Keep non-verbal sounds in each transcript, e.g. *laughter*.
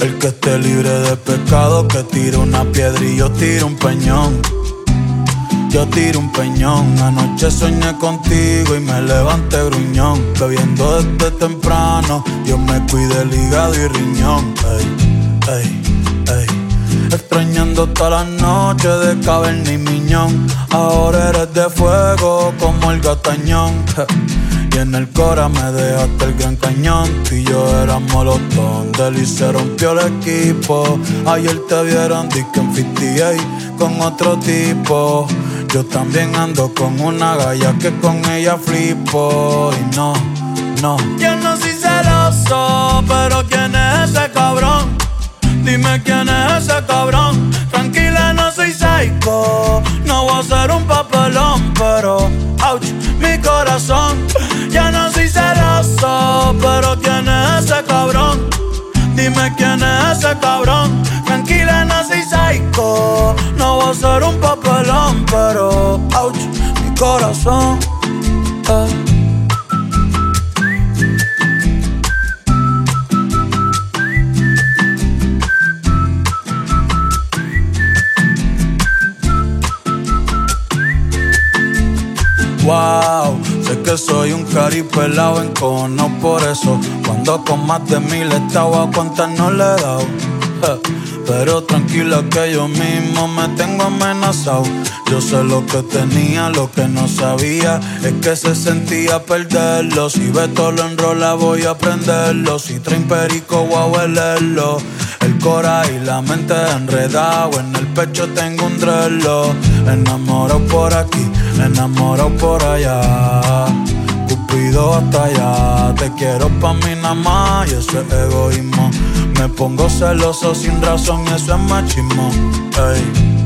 El que esté libre de pecado, que tire una piedra y yo tiro un peñón. Yo tiro un peñón, anoche soñé contigo y me levanté gruñón. Bebiendo desde temprano, Dios me cuide el hígado y riñón. Ey, ey, ey. Extrañando todas las noches de caverna y miñón. Ahora eres de fuego como el gatañón. En el cora me dejaste el gran cañón. Y yo éramos los Del y se rompió el equipo. Ayer te vieron disque en 58 con otro tipo. Yo también ando con una galla que con ella flipo. Y no, no. Yo no soy celoso, pero ¿quién es ese cabrón? Dime quién es ese cabrón. Tranquila, no soy psycho. No voy a ser un papelón, pero ouch, mi corazón. Ya no soy celoso, pero ¿quién es ese cabrón? Dime quién es ese cabrón. Tranquila, no soy psycho. No voy a ser un papelón, pero ouch, mi corazón. Eh. Wow, sé que soy un cari pelado en cono, por eso cuando con más de mil estaba a cuántas no le he dado. Pero tranquila que yo mismo me tengo amenazado. Yo sé lo que tenía, lo que no sabía es que se sentía perderlo. Si Beto lo enrola voy a aprenderlo. Si traen perico voy a huelerlo. El cora y la mente enredado. En el pecho tengo un drelo. Enamorado por aquí, enamorado por allá. Cupido hasta allá. Te quiero pa' mí nada más y eso es egoísmo. Me pongo celoso sin razón y eso es machismo. Ey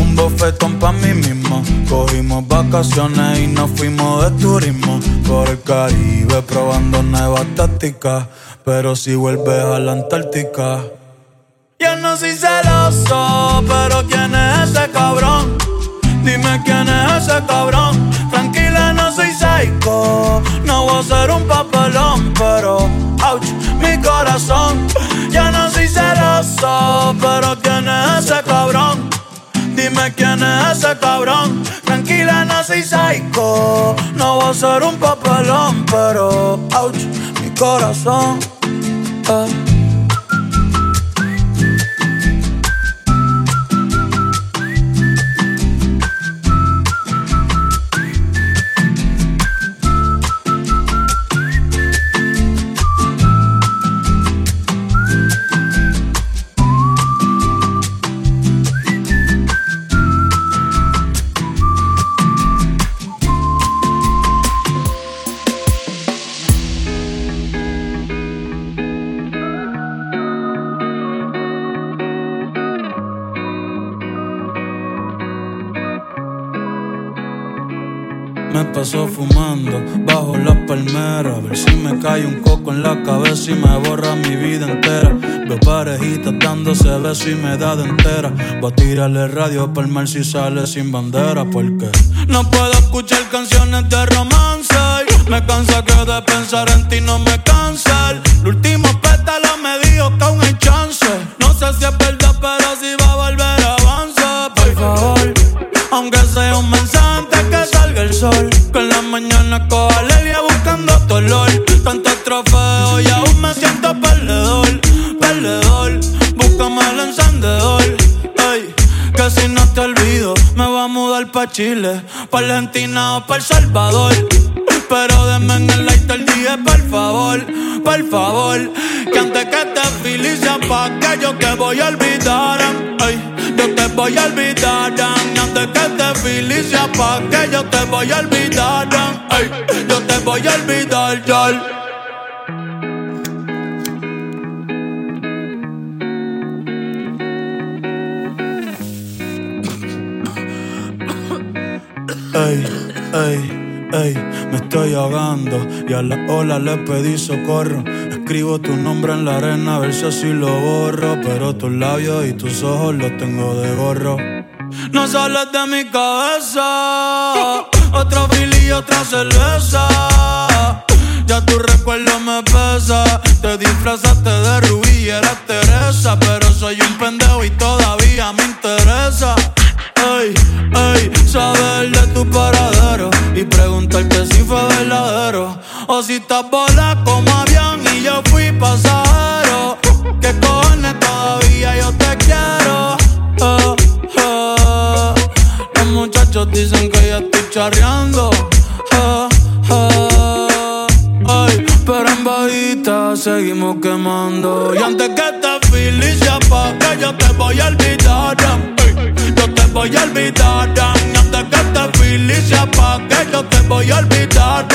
un bofetón pa' mí mismo. Cogimos vacaciones y nos fuimos de turismo por el Caribe probando nuevas tácticas. Pero si vuelves a la Antártica. Yo no soy celoso, pero ¿quién es ese cabrón? Dime quién es ese cabrón. Tranquila, no soy psycho. No voy a ser un papelón, pero ouch, mi corazón. Yo no soy celoso, pero ¿quién es ese cabrón? Dime quién es ese cabrón. Tranquila, no soy psycho. No voy a ser un papelón, pero ouch, mi corazón. Eh. Paso fumando bajo las palmeras. A ver si me cae un coco en la cabeza y me borra mi vida entera. Veo parejitas dándose besos y me da de entera. Voy a tirarle radio para el mar si sale sin bandera. Porque no puedo escuchar canciones de romance. Me cansa que de pensar en ti no me cansa. El último pétalo me dijo que aún hay chance. No sé si es verdad, pero si va a volver avanza. Por favor, aunque sea un mensaje que salga el sol. Mañana coja alegría buscando tu olor. Tantos trofeos y aún me siento perdedor, perdedor. Búscame el encendedor. Ey, que si no te olvido, me voy a mudar pa' Chile, pa' Argentina o pa' El Salvador. Pero denme en el light día, por favor, por favor. Que antes que te felicia pa' que yo te voy a olvidar. Ay, yo te voy a olvidar. Antes que te felicia pa' que yo te voy a olvidar. Ay, yo te voy a olvidar, ya. Ey, ey. Ey, me estoy ahogando y a la ola le pedí socorro. Escribo tu nombre en la arena, a ver si así lo borro. Pero tus labios y tus ojos los tengo de gorro. No sales de mi cabeza. *laughs* Otra fili y otra cerveza. Ya tu recuerdo me pesa. Te disfrazaste de rubí y eras Teresa. Pero soy un pendejo y todavía me interesa. Ey, ey, saber de tu paradero y preguntarte si fue verdadero o si estás bola como Dicen que ya estoy charreando. Ay, pero en bajita seguimos quemando. Y antes que esta feliz se apague, yo te voy a olvidar. Eh, yo te voy a olvidar. Y antes que esta feliz se apague, yo te voy a olvidar.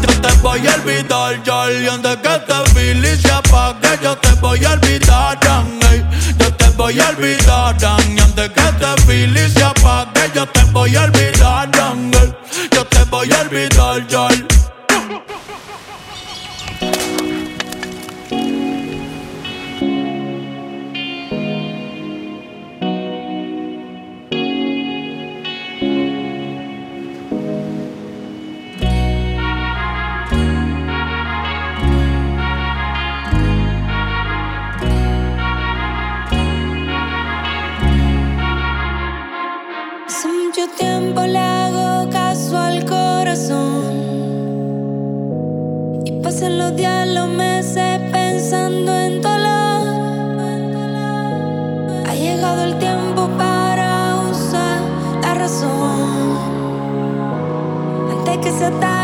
Yo te voy a olvidar, yo. Y antes que esta feliz se apague, yo te voy a olvidar voy a olvidar, y antes que te fili se apague, yo te voy a olvidar, Angel. Yo te voy a olvidar, Joel. Pasan los días, los meses pensando en dolor. Ha llegado el tiempo para usar la razón. Antes que se acabe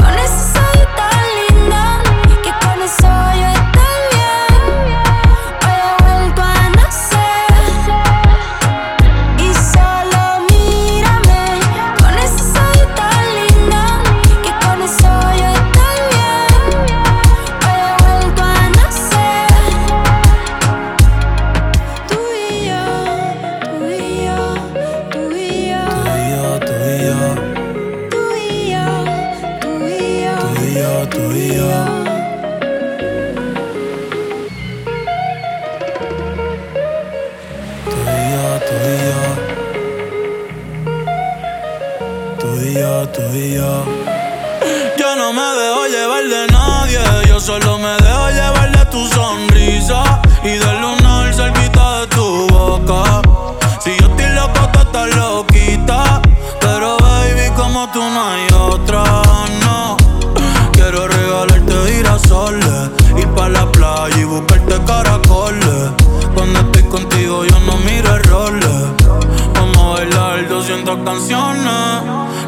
yo, no me dejo llevar de nadie, yo solo me dejo llevar de tu sonrisa y del lunar cerquita de tu boca. Si yo estoy loco, tú estás loquita, pero baby, como tú no hay otra, no. Quiero regalarte girasoles, ir pa' la playa y buscarte caracoles. Cuando estoy contigo, yo no miro el errores. Vamos a bailar 200 canciones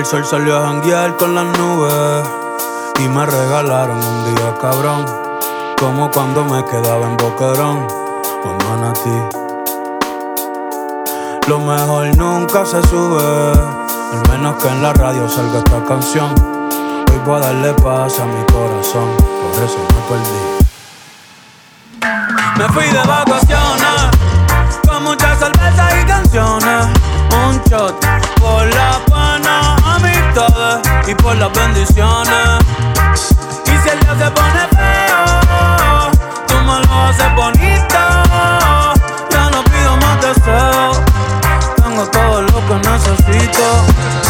El sol salió a janguear con las nubes y me regalaron un día cabrón, como cuando me quedaba en Boquerón con ti. Lo mejor nunca se sube, al menos que en la radio salga esta canción. Hoy voy a darle paz a mi corazón, por eso me perdí. Me fui de vacaciones, con muchas cervezas y canciones. Un shot por la y por las bendiciones. Y si el día se pone feo, tú me lo haces bonito. Ya no pido más deseos todo lo que necesito.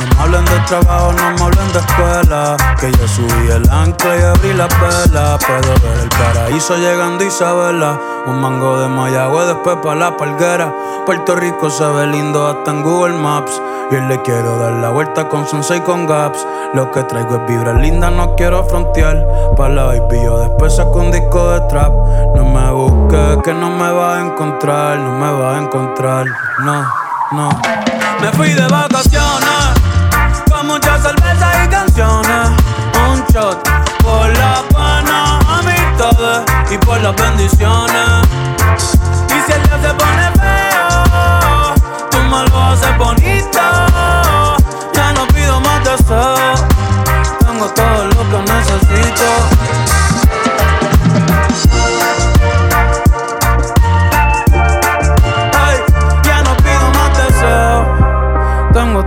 No me hablen de trabajo, no me hablen de escuela. Que yo subí el ancla y abrí la vela. Puedo ver el paraíso llegando Isabela. Un mango de Mayagüe, después pa' la palguera. Puerto Rico se ve lindo hasta en Google Maps. Y le quiero dar la vuelta con Sunset con Gaps. Lo que traigo es vibra linda, no quiero frontear. Pa' la baby, yo después saco un disco de trap. No me busques, que no me va a encontrar. No me va a encontrar, no, no. Me fui de vacaciones muchas cervezas y canciones. Un shot por la buena amistades y por las bendiciones. Y si el día se pone feo, tú me lo haces bonito. Ya no pido más deseos, tengo todo lo que necesito.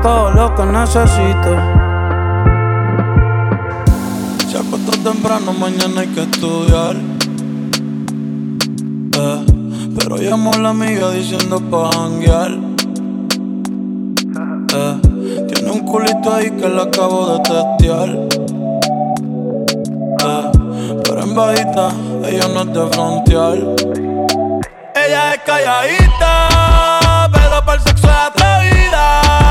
Todo lo que necesito. Se acostó temprano, mañana hay que estudiar. Eh, pero llamó la amiga diciendo pa' janguear. Eh, tiene un culito ahí que le acabo de testear. Eh, pero en bajita, ella no es de frontear. Ella es calladita, pero para el sexo es atrevida.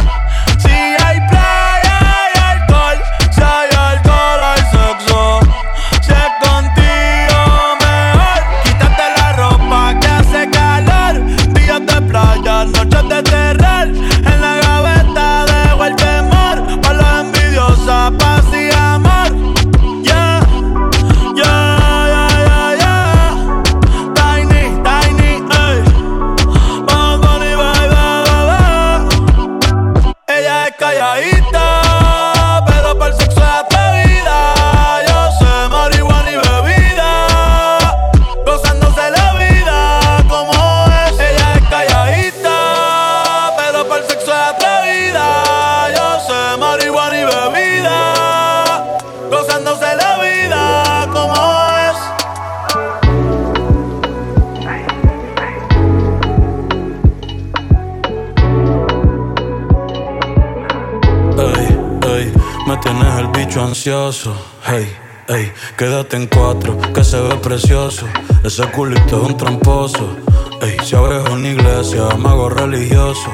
Bicho ansioso. Hey, ey, quédate en cuatro, que se ve precioso. Ese culito es un tramposo. Ey, si abres una iglesia, mago religioso.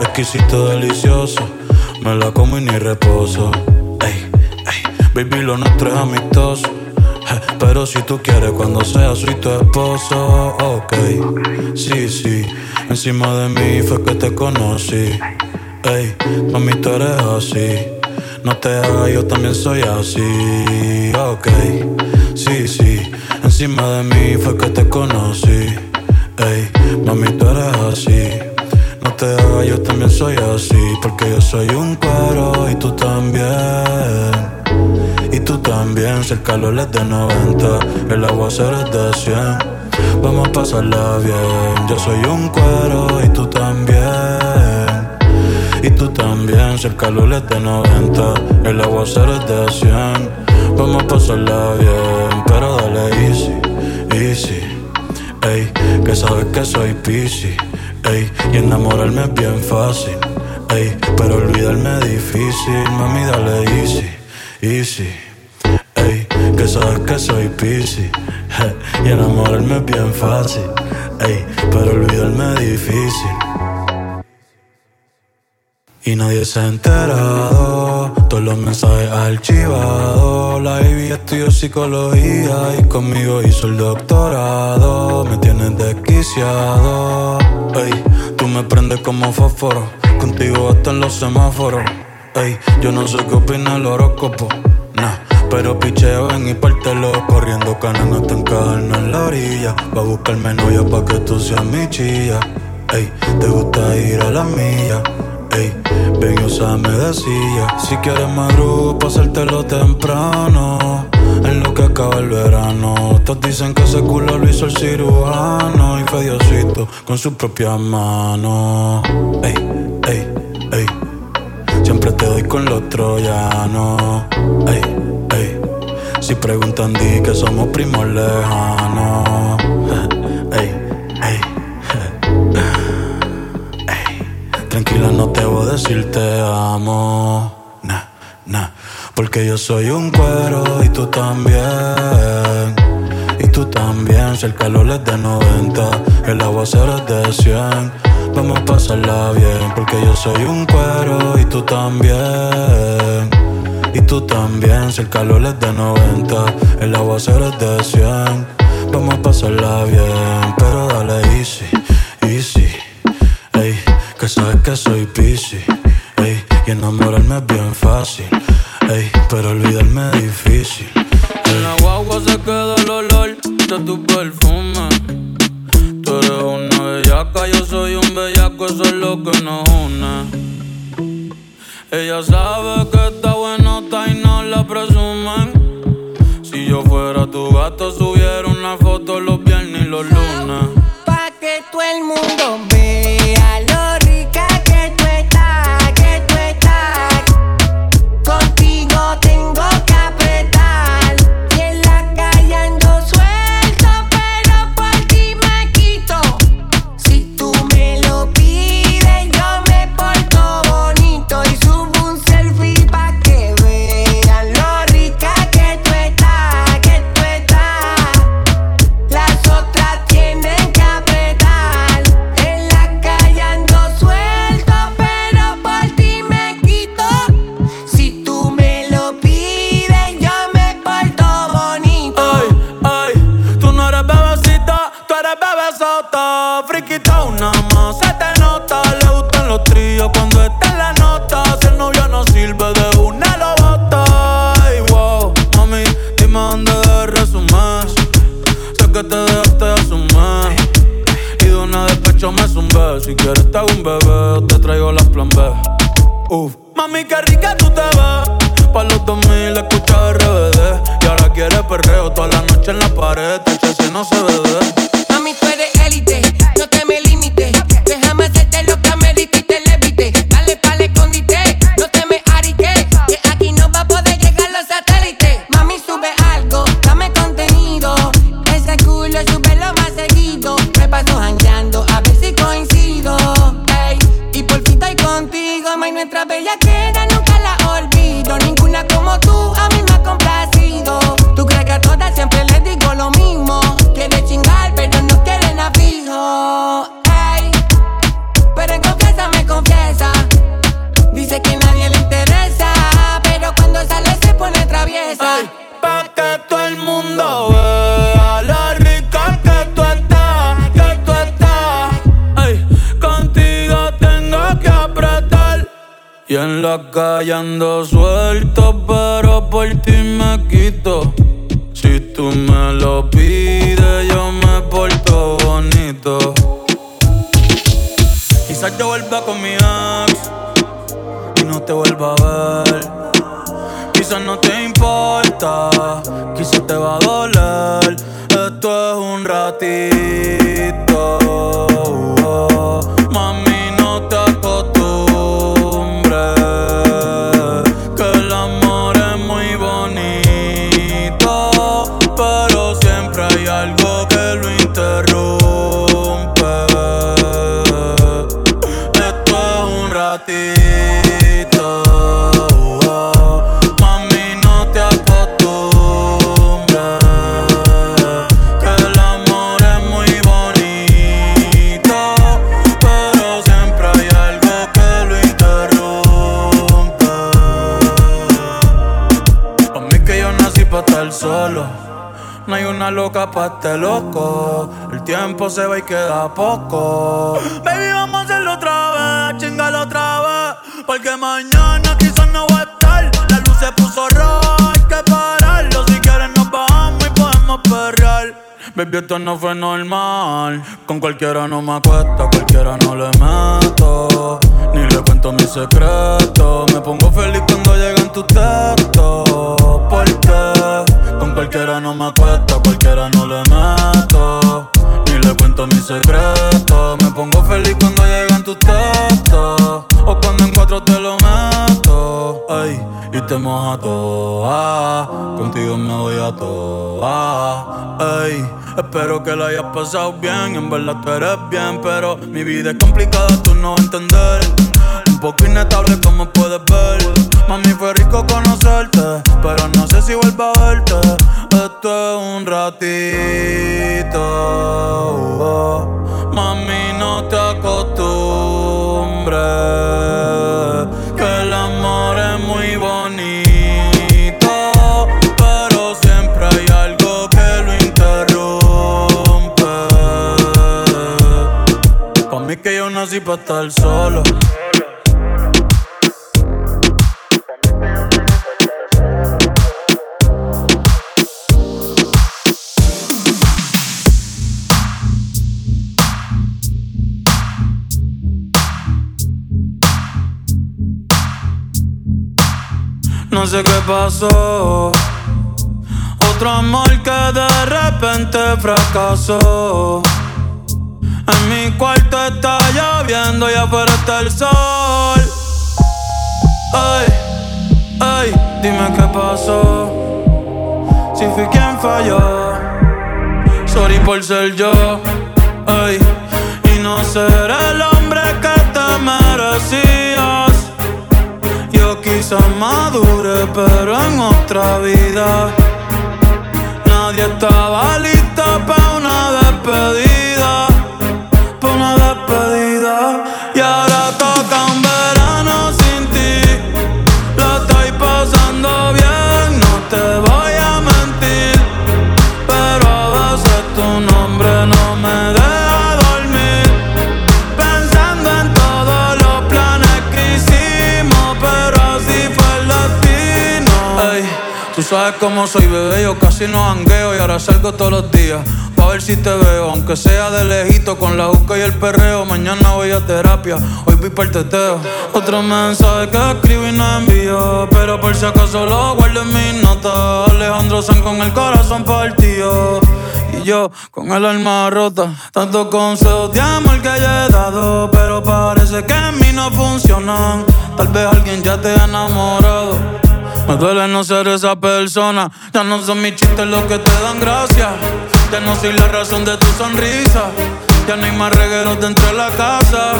Exquisito, delicioso. Me la como y ni reposo. Ey, ey, baby, lo nuestro es amistoso. Pero si tú quieres cuando sea soy tu esposo, ok. Sí, sí, encima de mí fue que te conocí. Ey, mami, tú eres así. No te hagas, yo también soy así. Ok, sí, sí. Encima de mí fue que te conocí. Ey, mami, tú eres así. No te hagas, yo también soy así. Porque yo soy un cuero y tú también. Y tú también, si el calor es de 90, el agua es de 100. Vamos a pasarla bien. Yo soy un cuero y tú también. También, si el calor es de 90, el agua es de 100. Vamos a pasarla bien, pero dale easy, easy. Ey, que sabes que soy piscis. Ey, y enamorarme es bien fácil. Ey, pero olvidarme es difícil. Mami, dale easy, easy. Ey, que sabes que soy piscis. Y enamorarme es bien fácil. Ey, pero olvidarme es difícil. Y nadie se ha enterado, todos los mensajes archivados. La baby estudió psicología y conmigo hizo el doctorado. Me tienes desquiciado, ey, tú me prendes como fósforo. Contigo hasta en los semáforos, ey, yo no sé qué opina el horóscopo, nah. Pero picheo en y pártelo Corriendo canan hasta encajarnos en la orilla Va a buscarme novia pa' que tú seas mi chilla Ey, te gusta ir a la milla Ey, ven y úsame de silla Si quieres madrugo pa' hacértelo temprano En lo que acaba el verano Todos dicen que ese culo lo hizo el cirujano Y fue con sus propias manos Ey, ey, ey Siempre te doy con los troyanos. Ey, ey. Si preguntan, di que somos primos lejanos. Tranquila, no te voy a decir te amo. Nah, nah. Porque yo soy un cuero y tú también. Y tú también, si el calor es de 90, el aguacero es de 100. Vamos a pasarla bien, porque yo soy un cuero y tú también. Y tú también, si el calor es de 90, el aguacero es de 100. Vamos a pasarla bien, pero dale easy, easy. Ey, que sabes que soy piscis. Ey, y enamorarme es bien fácil. Ey, pero olvidarme es difícil. En la guagua se queda el olor de tu perfume. Tú eres una bellaca, yo soy un bellaco, eso es lo que nos une. Ella sabe que está buenota y no la presumen. Si yo fuera tu gato, subiera una foto los viernes y los lunes. Pa' que todo el mundo callando suelto, pero por ti me quito. Si tú me lo pides, yo me porto bonito. Quizás yo vuelva con mi ex y no te vuelva a ver. Quizás no te importa, quizás te va a doler. Esto es un ratito. Loca pa' este loco. El tiempo se va y queda poco. Baby, vamos a hacerlo otra vez, chingalo otra vez. Porque mañana quizás no va a estar. La luz se puso roja, hay que pararlo. Si quieres nos vamos y podemos perrear. Baby, esto no fue normal. Con cualquiera no me acuesto, cualquiera no le meto. Ni le cuento mis secretos. Me pongo feliz cuando llegan tus textos. Porque con cualquiera no me acuesto, cualquiera no le meto. Ni le cuento mis secretos. Me pongo feliz cuando llegan tus textos. O cuando en cuatro te lo meto. Ay, y te moja toda. Contigo me voy a toa. Ay, espero que la hayas pasado bien. En verdad tú eres bien, pero mi vida es complicada, tú no entender. Un poco inestable estar solo no sé qué pasó. Otro amor que de repente fracasó. En mi cuarto está lloviendo y afuera está el sol. Ay, ay, dime qué pasó. Si fui quien falló. Sorry por ser yo. Ay, y no ser el hombre que te merecías. Quizás madure, pero en otra vida. Nadie estaba lista para una despedida. Y ahora toca un verano sin ti. Lo estoy pasando bien, no te voy a mentir. Pero a veces tu nombre no me deja dormir. Pensando en todos los planes que hicimos, pero así fue el destino. Ey, tú sabes cómo soy, bebé, yo casi no hangueo y ahora salgo todos los días ver si te veo, aunque sea de lejito con la juca y el perreo. Mañana voy a terapia, hoy voy para el teteo. Otro mensaje que escribo y no envío, pero por si acaso lo guardo en mis notas. Alejandro San con el corazón partido y yo con el alma rota. Tanto consejo de amor que ya he dado, pero parece que en mí no funcionan. Tal vez alguien ya te ha enamorado. Me duele no ser esa persona. Ya no son mis chistes los que te dan gracia ya no soy la razón de tu sonrisa. Ya no hay más regueros dentro de la casa.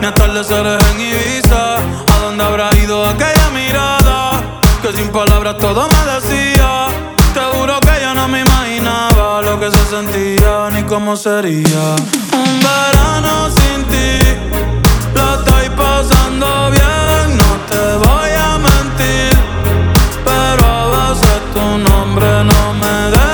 Ni atardeceres en Ibiza. ¿A dónde habrá ido aquella mirada? Que sin palabras todo me decía. Te juro que yo no me imaginaba lo que se sentía ni cómo sería. Un verano sin ti. Lo estoy pasando bien, no te voy a mentir. Pero a veces tu nombre no me deja.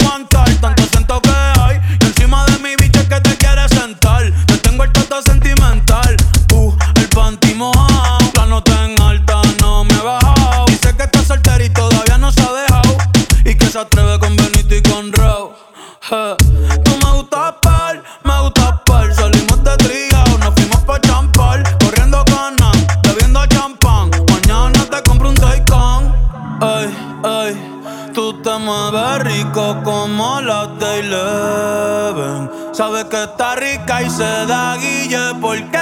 que está rica y se da guille porque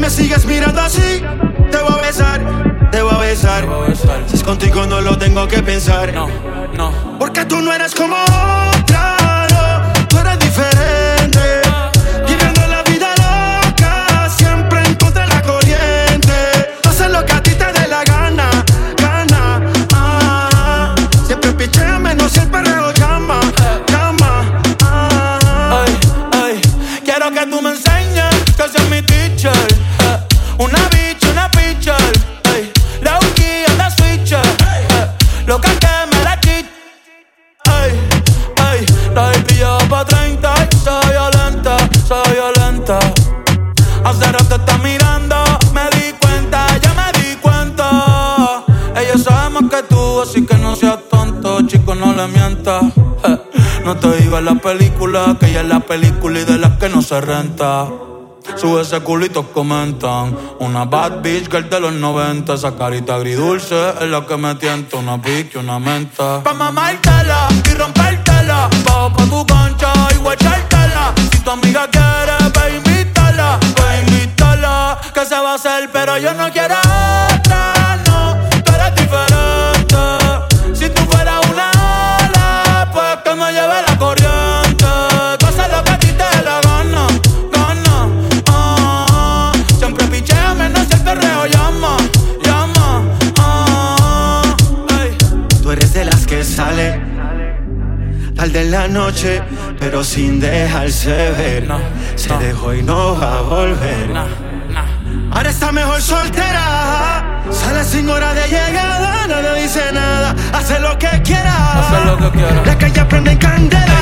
me sigues mirando así, te voy a besar, te voy a besar. Si es contigo no lo tengo que pensar. No, no. Porque tú no eres como otra. película, que ella es la película y de las que no se renta. Sube ese culitos comentan. Una bad bitch que el de los 90. Esa carita agridulce es la que me tienta. Una pique, una menta. Pa' mamártela y rompértela. Bajo pa' tu concha y guachártela. Si tu amiga quiere, pa' invítala. Pa' invítala. Que se va a hacer, pero yo no quiero. la noche, pero sin dejarse ver. Se dejó y no va a volver. Ahora está mejor soltera. Sale sin hora de llegada, no le dice nada. Hace lo que quiera. Hace lo que. La calle prende en candela.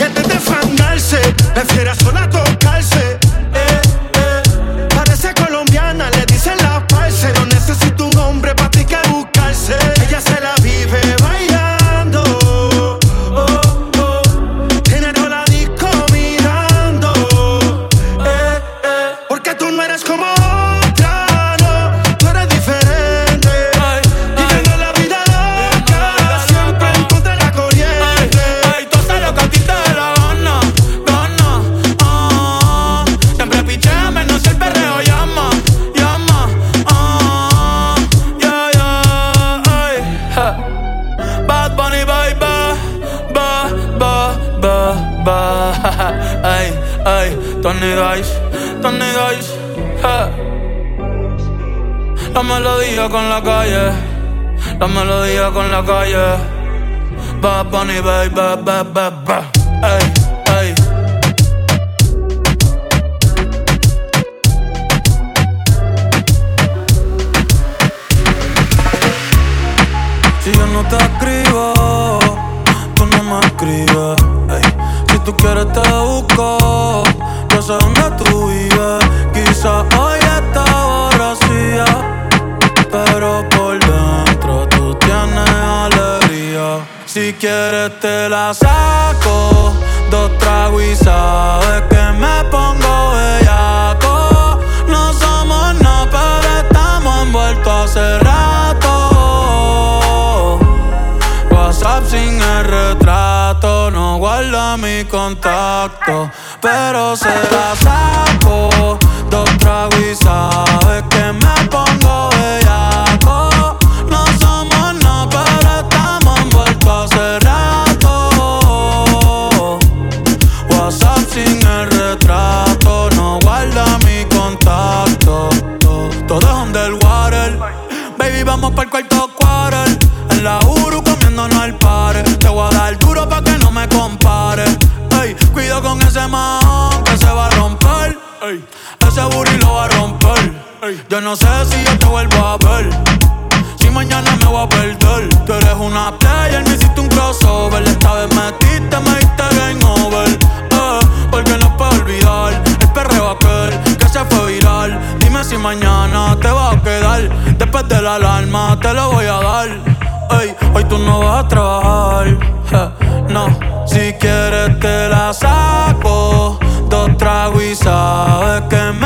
Y antes de fandarse, prefiere sola todo. ba ba Después de la alarma te lo voy a dar. Ey, hoy tú no vas a trabajar. no, si quieres te la saco. Dos tragos y sabes que me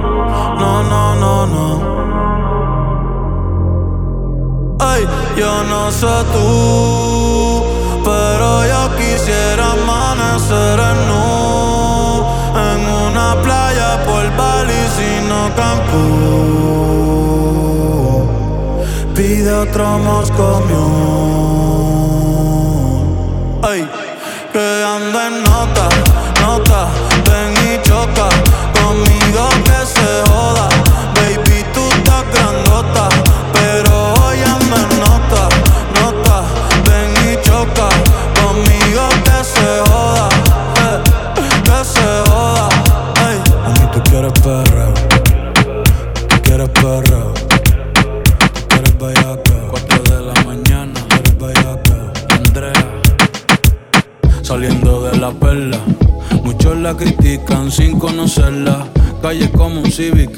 Ay, yo no sé tú, pero yo quisiera amanecer en nu en una playa por Bali, sino Cancún. Pide otro Moscow perreo, tú quieres perreo, tú quieres. Cuatro de la mañana, quieres Andrea saliendo de la perla. Muchos la critican sin conocerla. Calle como un Civic,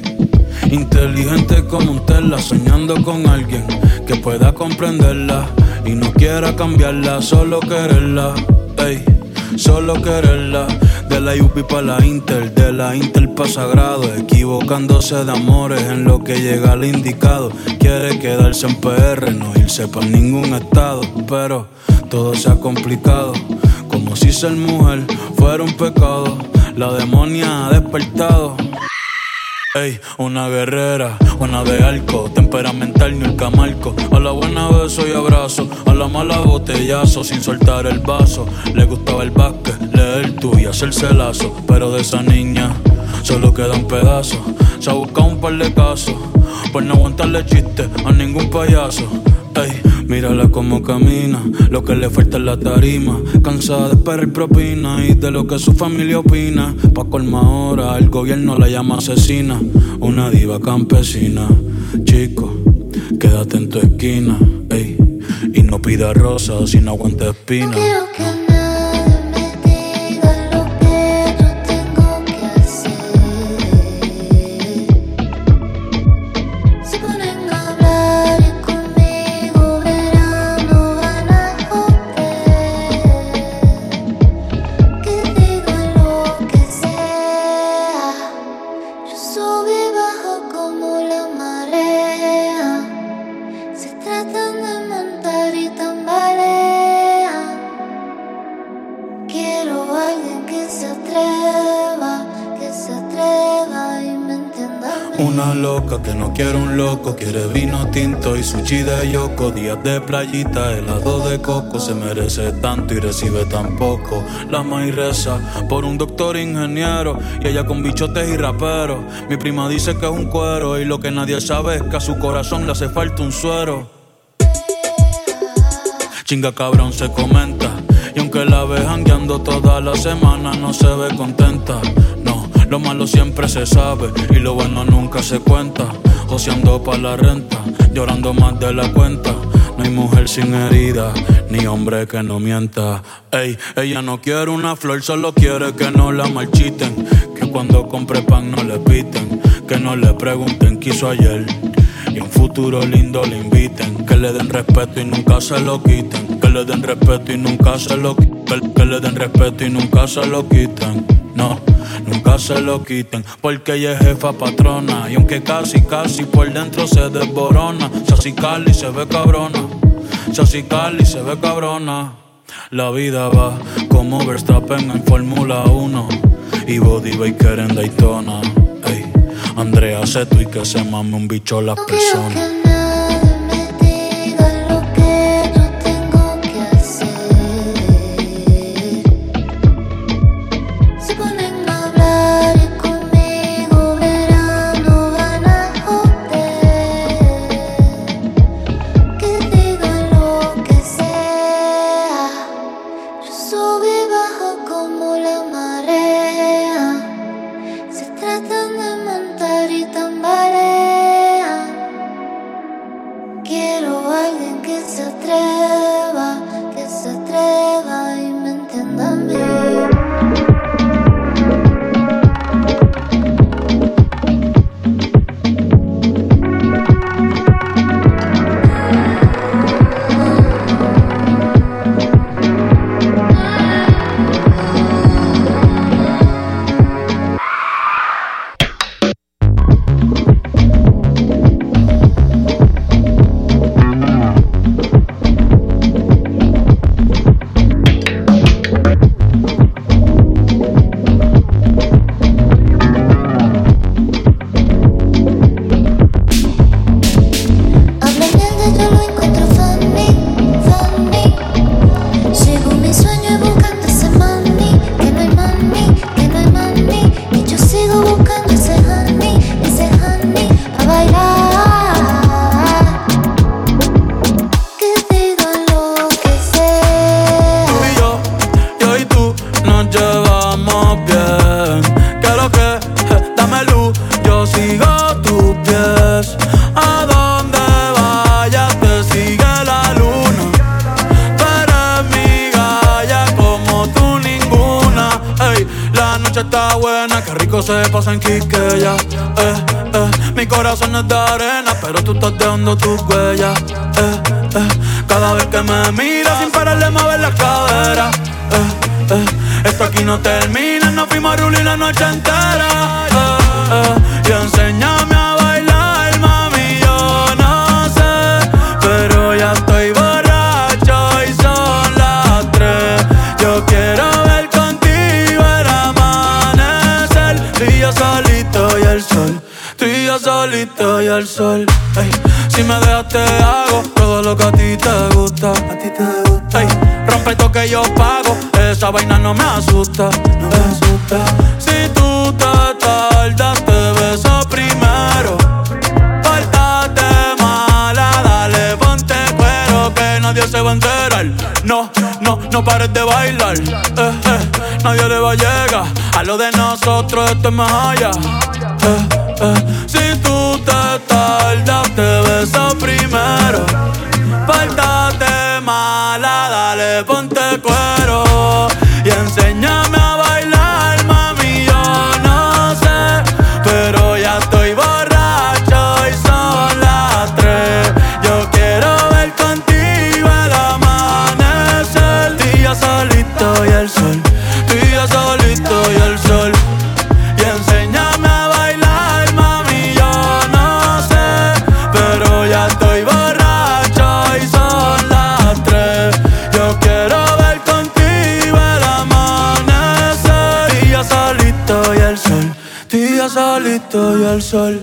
inteligente como un Tesla, soñando con alguien que pueda comprenderla y no quiera cambiarla, solo quererla. Ey, solo quererla. De la UP para la Inter, de la Inter pa' Sagrado, equivocándose de amores en lo que llega al indicado. Quiere quedarse en PR, no irse para ningún estado, pero todo se ha complicado. Como si ser mujer fuera un pecado, la demonia ha despertado. Ey, una guerrera, una de arco, temperamental ni el camarco. A la buena beso y abrazo, a la mala botellazo sin soltar el vaso. Le gustaba el básquet, leer tú y hacerse lazo. Pero de esa niña solo queda un pedazo. Se ha buscado un par de casos, por no aguantarle chiste a ningún payaso. Ey, mírala como camina, lo que le falta es la tarima. Cansada de esperar propina y de lo que su familia opina. Pa' colma ahora, el gobierno la llama asesina. Una diva campesina. Chico, quédate en tu esquina, ey. Y no pida rosas si no aguanta espina. Quiere vino tinto y sushi de yoko. Días de playita, helado de coco, se merece tanto y recibe tan poco. La maíz reza por un doctor ingeniero y ella con bichotes y raperos. Mi prima dice que es un cuero y lo que nadie sabe es que a su corazón le hace falta un suero. Chinga cabrón se comenta. Y aunque la ve jangueando toda la semana, no se ve contenta. No, lo malo siempre se sabe y lo bueno nunca se cuenta. Joseando pa' la renta, llorando más de la cuenta. No hay mujer sin herida, ni hombre que no mienta. Ey, ella no quiere una flor, solo quiere que no la marchiten. Que cuando compre pan no le piten. Que no le pregunten qué hizo ayer. Y un futuro lindo le inviten. Que le den respeto y nunca se lo quiten. Que le den respeto y nunca se lo quiten. Que le den respeto y nunca se lo quiten. No, nunca se lo quiten. Porque ella es jefa patrona. Y aunque casi, casi por dentro se desborona. Se así Cali se ve cabrona. Se así Cali se ve cabrona. La vida va como Verstappen en Fórmula 1 y Body Baker en Daytona. Ey, Andrea Seto y que se mame un bicho las personas. Nosotros esto es más allá. al sol.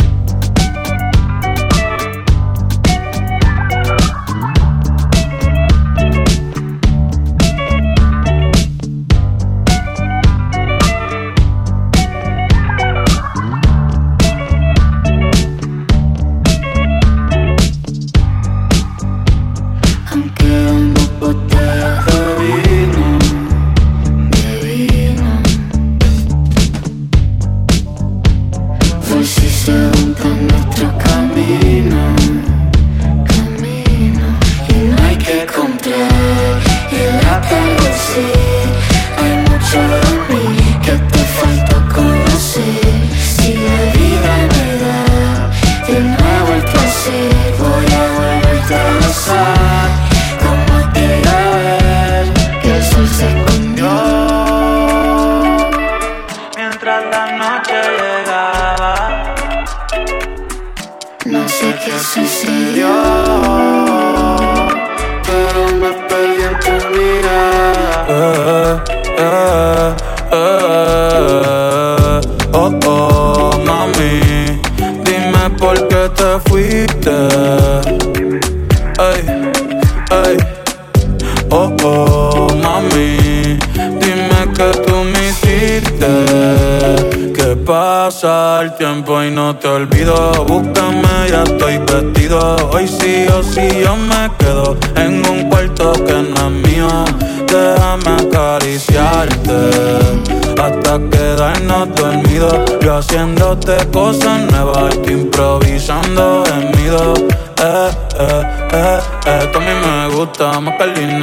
Solito y el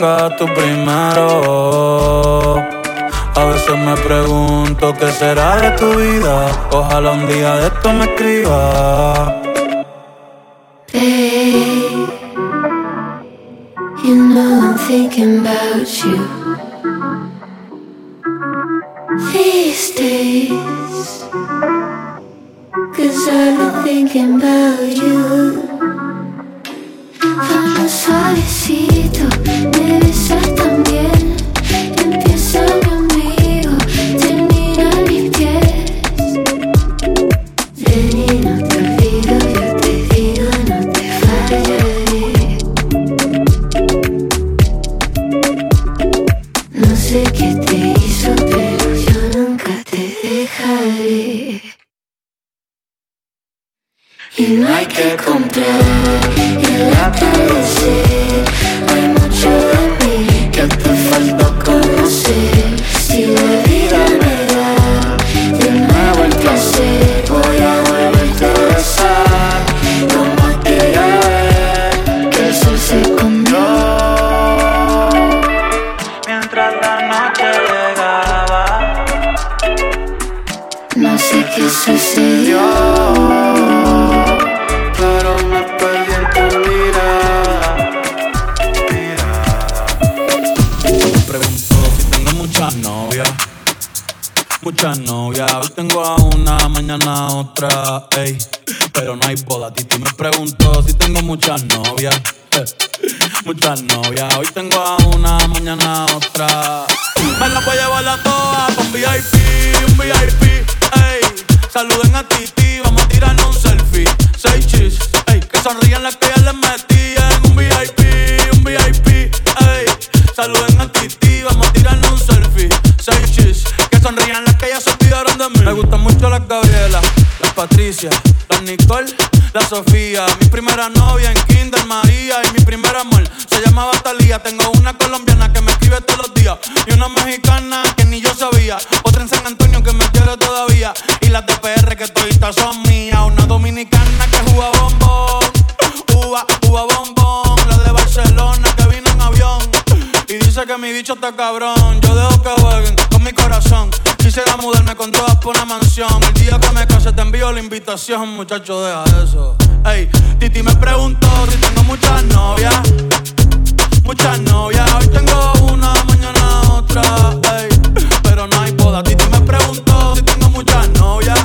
sol. tu primero. A veces me pregunto qué será de tu vida. Ojalá un día de esto me escriba. Babe, you know I'm thinking about you. These days, cause I've been thinking about you. Vamos suavecito, no hay que comprar el atardecer. Hoy tengo a una, mañana otra, ey. Pero no hay boda, Titi me pregunto si tengo muchas novias. eh. Muchas novias, hoy tengo a una, mañana otra. Me la voy a llevar a todas con VIP, un VIP, ey. Saluden a Titi, vamos a tirarnos un selfie. Seis chis, ey. Que sonrían las que ya les metí en un VIP, un VIP, ey. Saluden a Titi, vamos a tirarnos un selfie. Seis chis, que sonrían las que ya se olvidaron gustan mucho las Gabriela, las Patricia, las Nicole, la Sofía. Mi primera novia en Kinder María y mi primer amor se llamaba Talía. Tengo una colombiana que me escribe todos los días y una mexicana que ni yo sabía. Otra en San Antonio que me quiere todavía y las de PR que todavía son mías. Una dominicana que juega bombón, uva, uva bombón. La de Barcelona que vino en avión y dice que mi bicho está cabrón. Yo dejo que jueguen con mi corazón. Quisiera mudarme con todas por una mansión. El día que me case te envío la invitación, muchacho, deja eso. Ey, Titi me preguntó si tengo muchas novias. Muchas novias, hoy tengo una, mañana otra. Ey, pero no hay boda. Titi me preguntó si tengo muchas novias.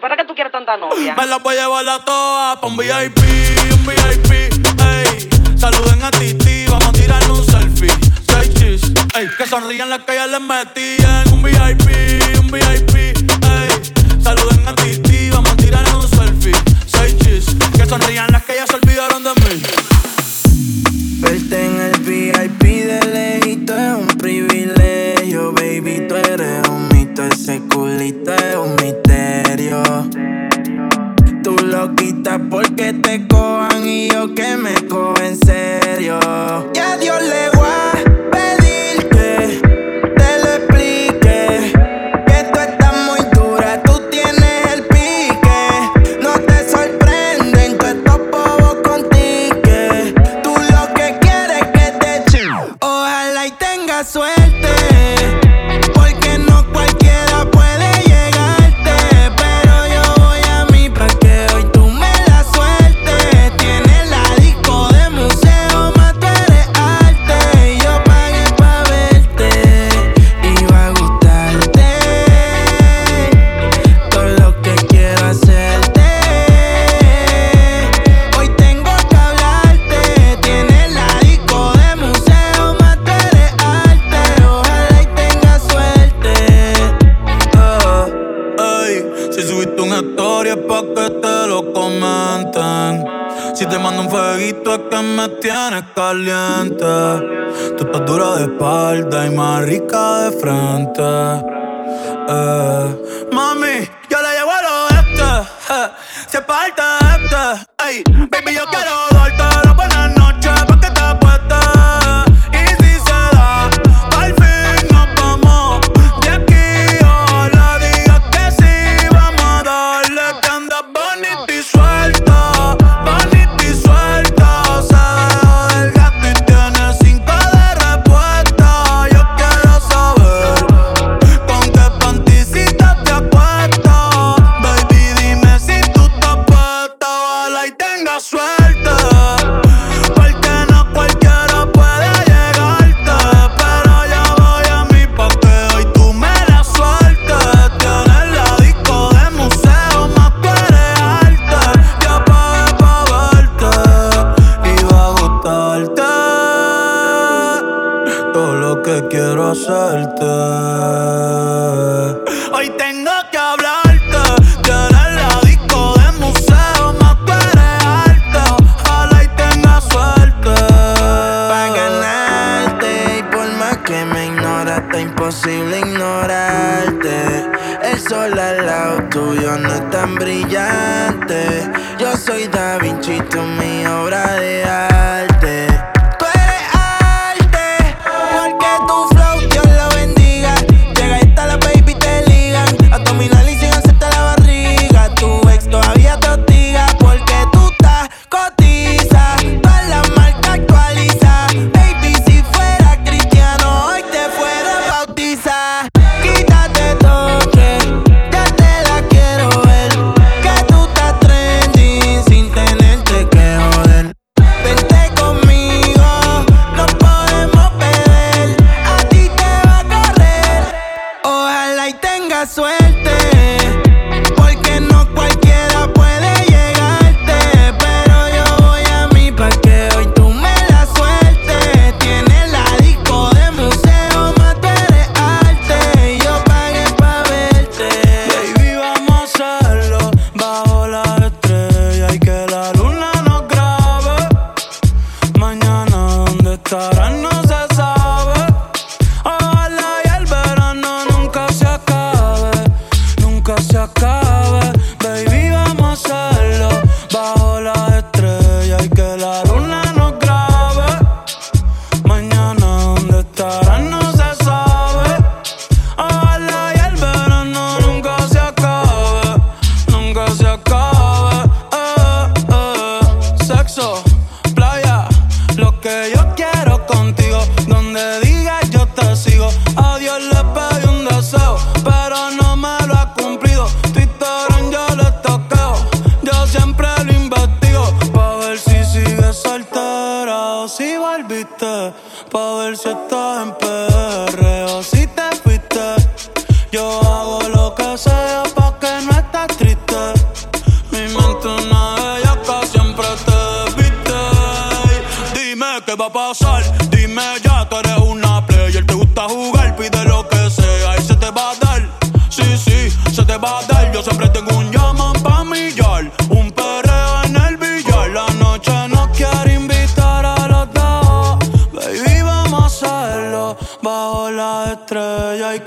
para qué tú quieres tanta novia? Me las voy a llevar a todas pa' un VIP, un VIP, ey. Saluden a Titi, vamos a tirar un selfie. Seis chis, ey. Que sonrían las que ya les metían. Un VIP, un VIP, ey. Saluden a Titi, vamos a tirar un selfie. Seis chis, que sonrían las que ya se olvidaron de mí. Verte en el VIP de lejito es un privilegio, baby. Tú eres un mito, ese culito es un mito. Tú lo quitas porque te cojan y yo que me cojo en serio. Y a Dios le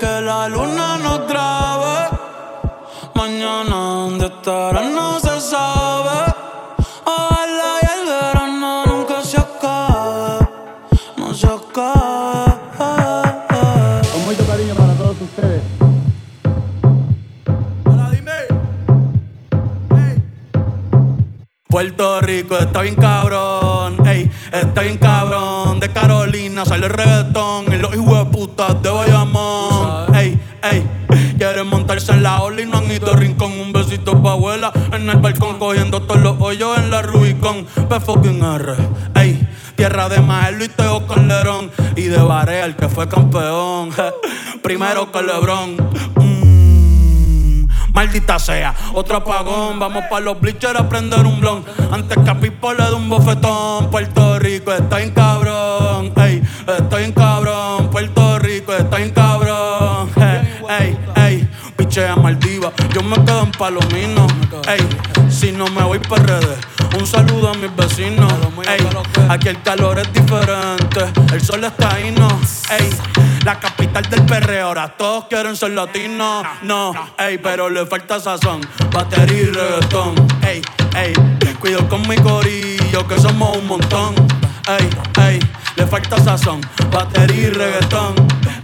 que la luna nos grabe. Mañana, ¿dónde estarán? No se sabe. Ojalá y el verano nunca se acabe. No se acabe. Con mucho cariño para todos ustedes. Ahora dime. Ey. Puerto Rico está bien cabrón, ey, está bien cabrón. De Carolina sale el reggaetón y los hijos de putas de Bayamón, ey. Quieren montarse en la ola y no han ido a rincón. Un besito pa' abuela en el balcón cogiendo todos los hoyos en la Rubicon. P fucking R, ey. Tierra de Maelo y Teo Calderón. Y de Barea, el que fue campeón. Primero que Lebron. Mm, Maldita sea, otro apagón. Vamos pa' los bleachers a prender un blon. Antes que a Pipo le dé un bofetón. Puerto Rico está en cabrón. Ey, estoy en cabrón. Puerto Rico está en cabrón. Ey, ey, ey. Pichea Maldiva. Yo me quedo en Palomino. Ey, si no me voy para redes. Un saludo a mis vecinos. Ey, aquí el calor es diferente. El sol está ahí, no. Ey, la capital del perreo. Ahora todos quieren ser latinos. No, ey, pero le falta sazón. Batería y reggaetón. Ey, ey, cuido con mi corillo que somos un montón. Ey, ey, le falta sazón. Batería y reggaetón.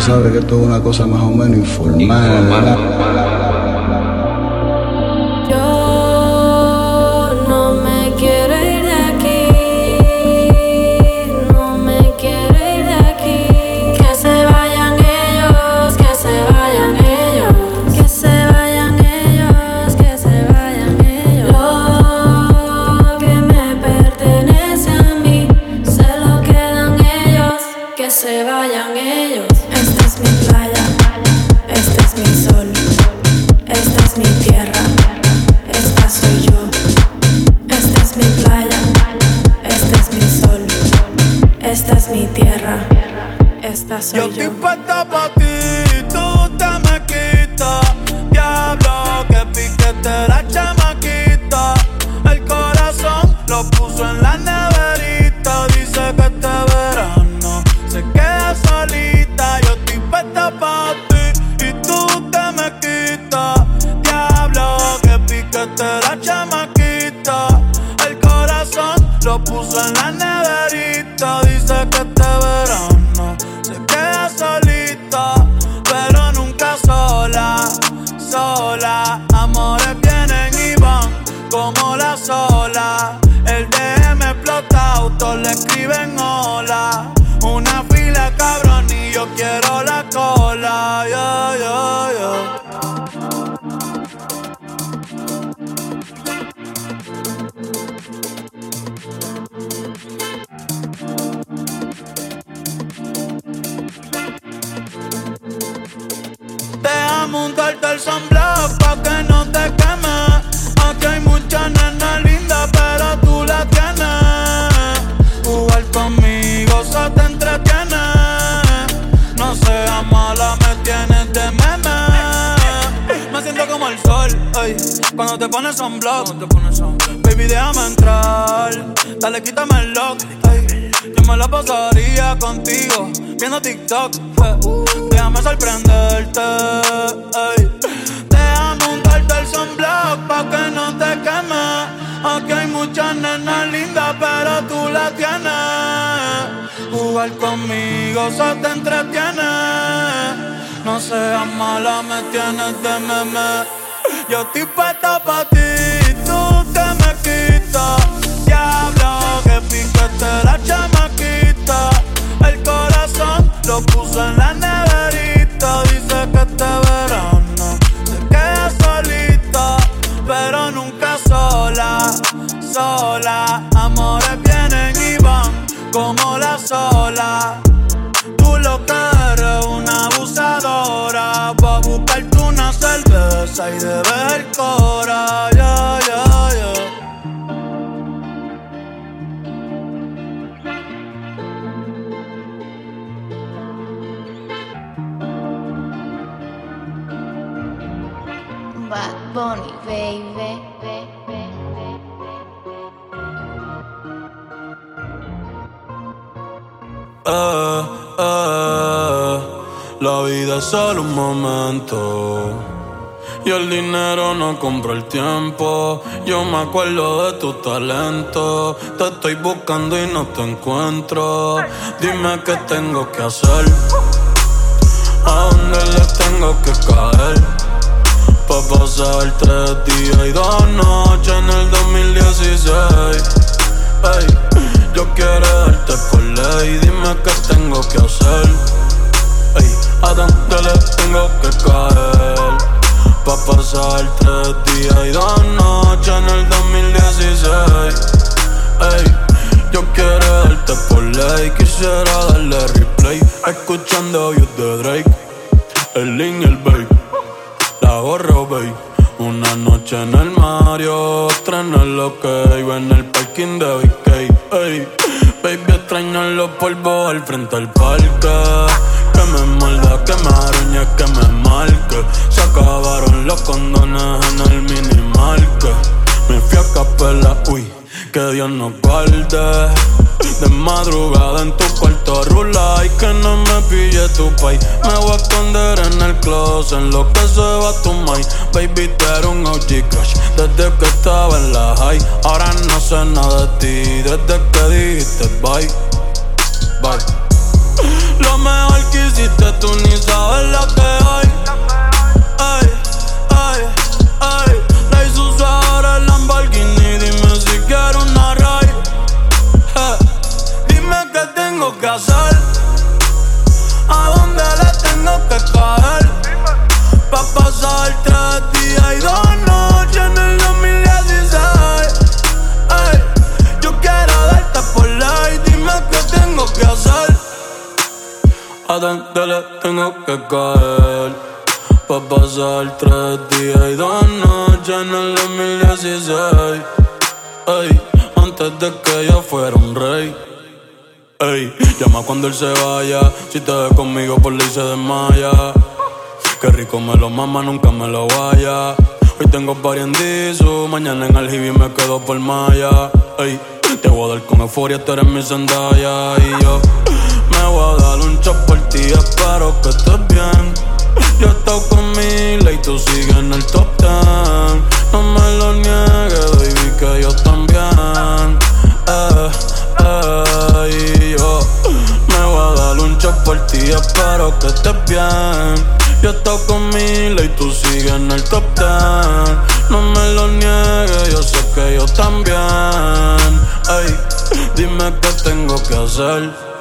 sabe que esto es una cosa más o menos informal. Yo el sunblock pa' que no te queme. Aquí hay mucha nena linda, pero tú la tienes. Jugar conmigo se te entretiene. No seas mala, me tienes de meme. Me siento como el sol, ey, cuando te pones sunblock. Baby, déjame entrar, dale, quítame el lock, ey. Yo me la pasaría contigo, viendo TikTok, eh. déjame sorprenderte, ey. Muchas nenas lindas, pero tú la tienes. Jugar conmigo se te entretiene. No seas mala, me tienes de meme. Yo estoy puesta pa' ti, tú te me quitas. Diablo, que piquete la chamaquita. El corazón lo puso en la neverita. Dice que este verano cora. Ya, ya, ya. Bad Bunny, baby. Eh, eh, la vida es solo un momento. Y el dinero no compra el tiempo. Yo me acuerdo de tu talento. Te estoy buscando y no te encuentro. Dime qué tengo que hacer. ¿A dónde le tengo que caer? Pa' pasar tres días y dos noches en el 2016. Ey, yo quiero darte por ley, dime qué tengo que hacer. Ey, ¿a dónde le tengo que caer? Pa' pasar tres días y dos noches en el 2016. Ey, yo quiero darte por ley, quisiera darle replay. Escuchando You de Drake, el Link el Babe. La gorro, babe. Una noche en el Mario, otra en el OK, en el parking de BK. Ey, baby, extraño los polvos al frente del parque. Me muerda, que me arañe, que me marque. Se acabaron los condones en el minimarque. Me fui a capela, uy, que Dios nos guarde. De madrugada en tu cuarto rula y que no me pille tu pay. Me voy a esconder en el closet en lo que se va tu mind. Baby, tú eres un OG crush desde que estaba en la high. Ahora no sé nada de ti desde que dijiste bye, bye. Lo mejor que hiciste tú ni sabes lo que hay. Ay, ay, ay. La hizo ahora el Lamborghini. Dime si quiero una. Eh, Dime qué tengo que hacer. ¿A dónde le tengo que caer? Pa' pasar tres días y dos noches en el 2016. Ey, yo quiero darte por ley. Dime qué tengo que hacer. ¿A le tengo que caer? Pa' pasar tres días y dos noches en el 2016. Ey, antes de que yo fuera un rey. Ey, llama cuando él se vaya. Si te ve conmigo, por ley se desmaya. Qué rico me lo mama, nunca me lo vaya. Hoy tengo party mañana en el Hibi me quedo por Maya. Ey, te voy a dar con euforia, tú eres mi sandalla. Y yo me voy a dar un shot por ti, espero que estés bien. Yo estado con Mila y tú sigues en el top ten. No me lo niegues, baby, que yo también. Eh, eh, yo me voy a dar un shot por ti, espero que estés bien. Yo estado con Mila y tú sigues en el top ten. No me lo niegues, yo sé que yo también. Ey, dime qué tengo que hacer.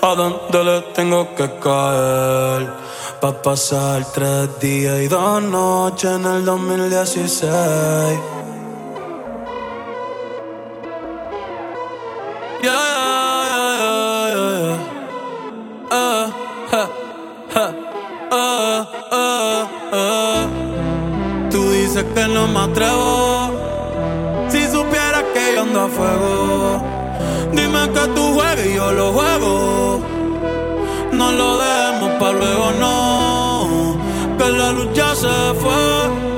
¿A dónde le tengo que caer? Pa' pasar tres días y dos noches en el 2016. Yeah, yeah, yeah, uh, uh, uh. Tú dices que no me atrevo. Si supieras que yo ando a fuego. Dime que tú juegas y yo lo juego. No lo dejemos pa' luego, no. Que la ya se fue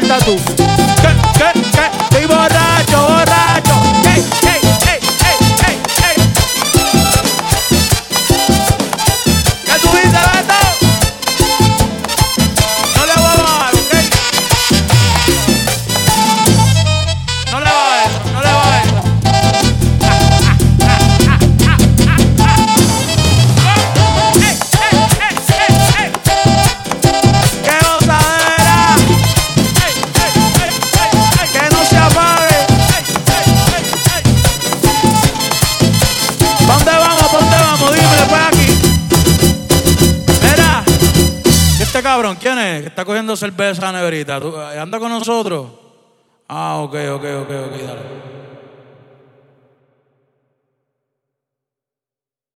Falta tú. Cerveza neverita. ¿Tú- ¿Anda con nosotros? Ah, ok, ok, ok, ok, dale.